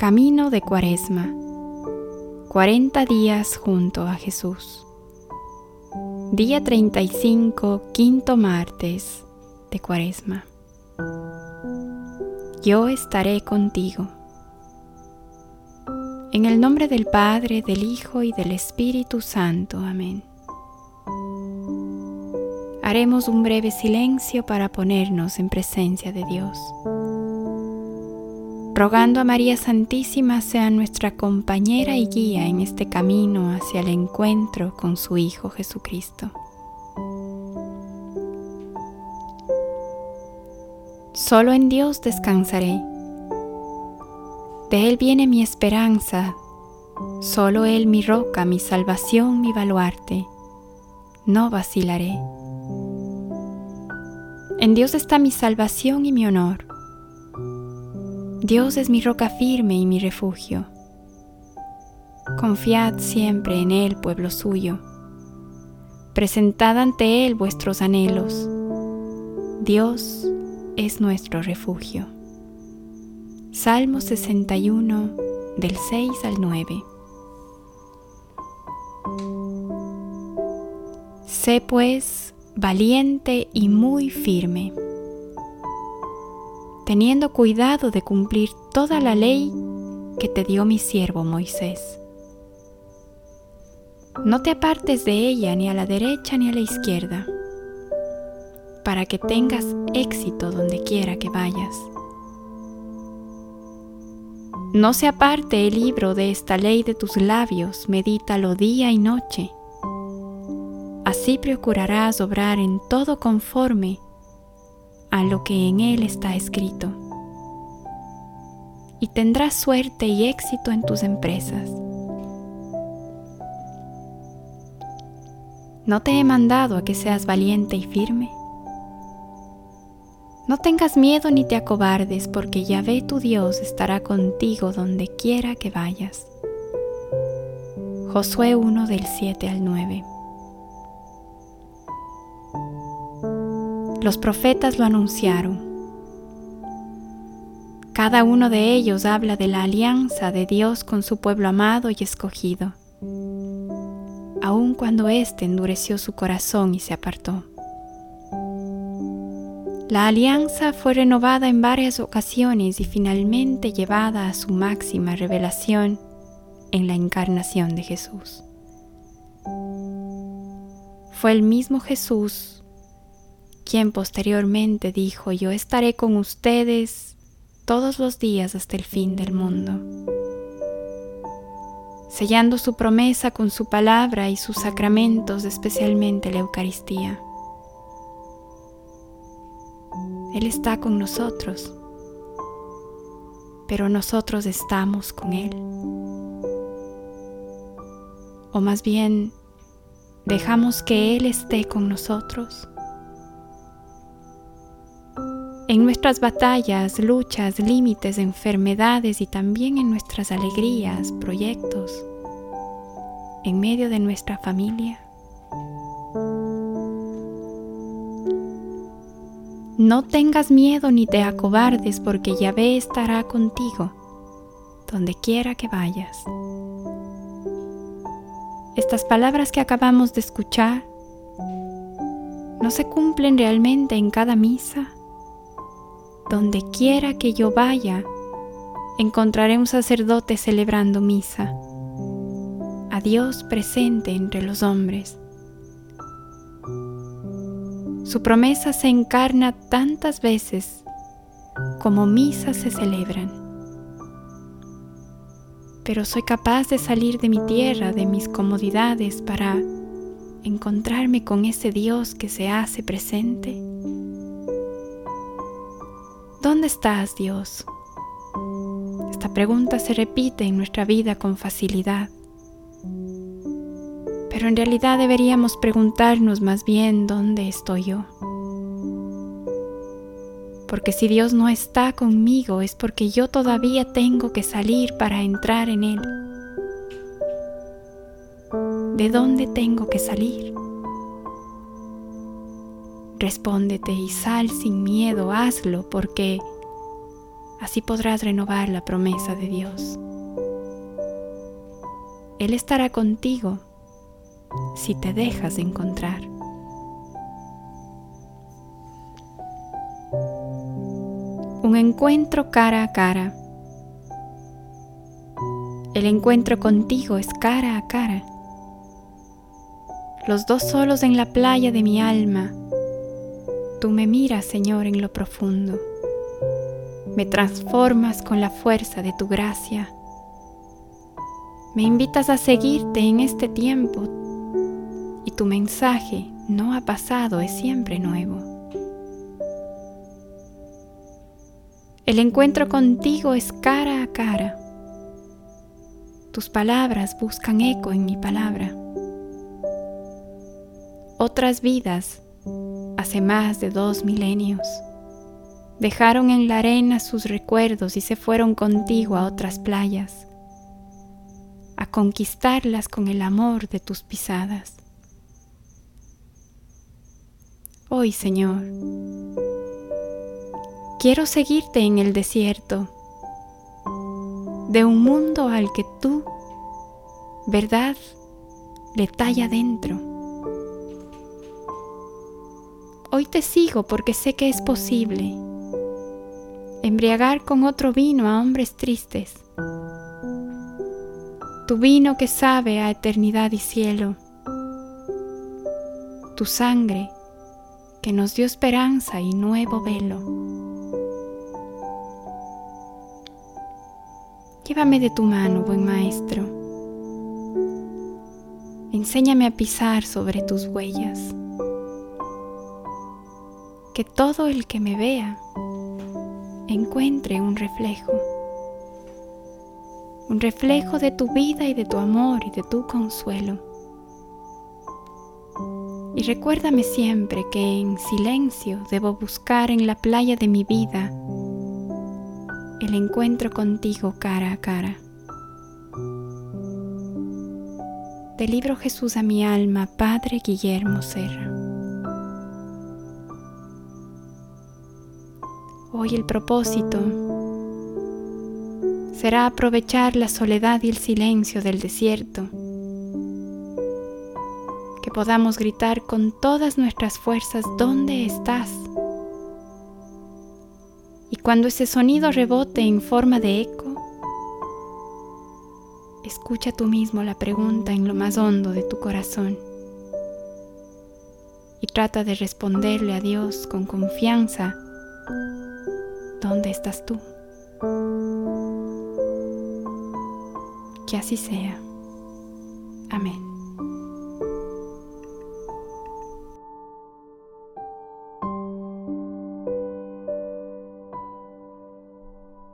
Camino de Cuaresma. 40 días junto a Jesús. Día 35, quinto martes de Cuaresma. Yo estaré contigo. En el nombre del Padre, del Hijo y del Espíritu Santo. Amén. Haremos un breve silencio para ponernos en presencia de Dios. Rogando a María Santísima sea nuestra compañera y guía en este camino hacia el encuentro con su Hijo Jesucristo. Solo en Dios descansaré. De Él viene mi esperanza, solo Él mi roca, mi salvación, mi baluarte. No vacilaré. En Dios está mi salvación y mi honor. Dios es mi roca firme y mi refugio. Confiad siempre en Él, pueblo suyo. Presentad ante Él vuestros anhelos. Dios es nuestro refugio. Salmo 61 del 6 al 9. Sé pues valiente y muy firme, teniendo cuidado de cumplir toda la ley que te dio mi siervo Moisés. No te apartes de ella ni a la derecha ni a la izquierda, para que tengas éxito donde quiera que vayas. No se aparte el libro de esta ley de tus labios, medítalo día y noche Así procurarás obrar en todo conforme lo que en él está escrito. Y tendrás suerte y éxito en tus empresas. ¿No te he mandado a que seas valiente y firme? No tengas miedo ni te acobardes, porque Yahvé tu Dios estará contigo donde quiera que vayas. Josué 1 del 7 al 9. Los profetas lo anunciaron. Cada uno de ellos habla de la alianza de Dios con su pueblo amado y escogido, aun cuando éste endureció su corazón y se apartó. La alianza fue renovada en varias ocasiones y finalmente llevada a su máxima revelación en la encarnación de Jesús. Fue el mismo Jesús quien posteriormente dijo, yo estaré con ustedes todos los días hasta el fin del mundo, sellando su promesa con su palabra y sus sacramentos, especialmente la Eucaristía. Él está con nosotros, pero nosotros estamos con Él. O más bien, dejamos que Él esté con nosotros en nuestras batallas, luchas, límites, enfermedades y también en nuestras alegrías, proyectos, en medio de nuestra familia. No tengas miedo ni te acobardes porque Yahvé estará contigo donde quiera que vayas. Estas palabras que acabamos de escuchar no se cumplen realmente en cada misa donde quiera que yo vaya, encontraré un sacerdote celebrando misa, a Dios presente entre los hombres. Su promesa se encarna tantas veces como misas se celebran. Pero soy capaz de salir de mi tierra, de mis comodidades, para encontrarme con ese Dios que se hace presente. ¿Dónde estás, Dios? Esta pregunta se repite en nuestra vida con facilidad. Pero en realidad deberíamos preguntarnos más bien dónde estoy yo. Porque si Dios no está conmigo es porque yo todavía tengo que salir para entrar en Él. ¿De dónde tengo que salir? Respóndete y sal sin miedo, hazlo, porque Así podrás renovar la promesa de Dios. Él estará contigo si te dejas encontrar. Un encuentro cara a cara. El encuentro contigo es cara a cara. Los dos solos en la playa de mi alma. Tú me miras, Señor, en lo profundo. Me transformas con la fuerza de tu gracia. Me invitas a seguirte en este tiempo y tu mensaje no ha pasado, es siempre nuevo. El encuentro contigo es cara a cara. Tus palabras buscan eco en mi palabra. Otras vidas, hace más de dos milenios, dejaron en la arena sus recuerdos y se fueron contigo a otras playas, a conquistarlas con el amor de tus pisadas. Hoy, Señor, quiero seguirte en el desierto de un mundo al que tú, verdad, le talla dentro. Hoy te sigo porque sé que es posible embriagar con otro vino a hombres tristes, tu vino que sabe a eternidad y cielo, tu sangre que nos dio esperanza y nuevo velo. Llévame de tu mano, buen maestro. Enséñame a pisar sobre tus huellas. Que todo el que me vea encuentre un reflejo. Un reflejo de tu vida y de tu amor y de tu consuelo. Y recuérdame siempre que en silencio debo buscar en la playa de mi vida el encuentro contigo cara a cara. Del libro Jesús a mi alma, Padre Guillermo Serra. Hoy el propósito. Será aprovechar la soledad y el silencio del desierto. Podamos gritar con todas nuestras fuerzas, ¿dónde estás? Y cuando ese sonido rebote en forma de eco, escucha tú mismo la pregunta en lo más hondo de tu corazón. Y trata de responderle a Dios con confianza, ¿dónde estás tú? Que así sea. Amén.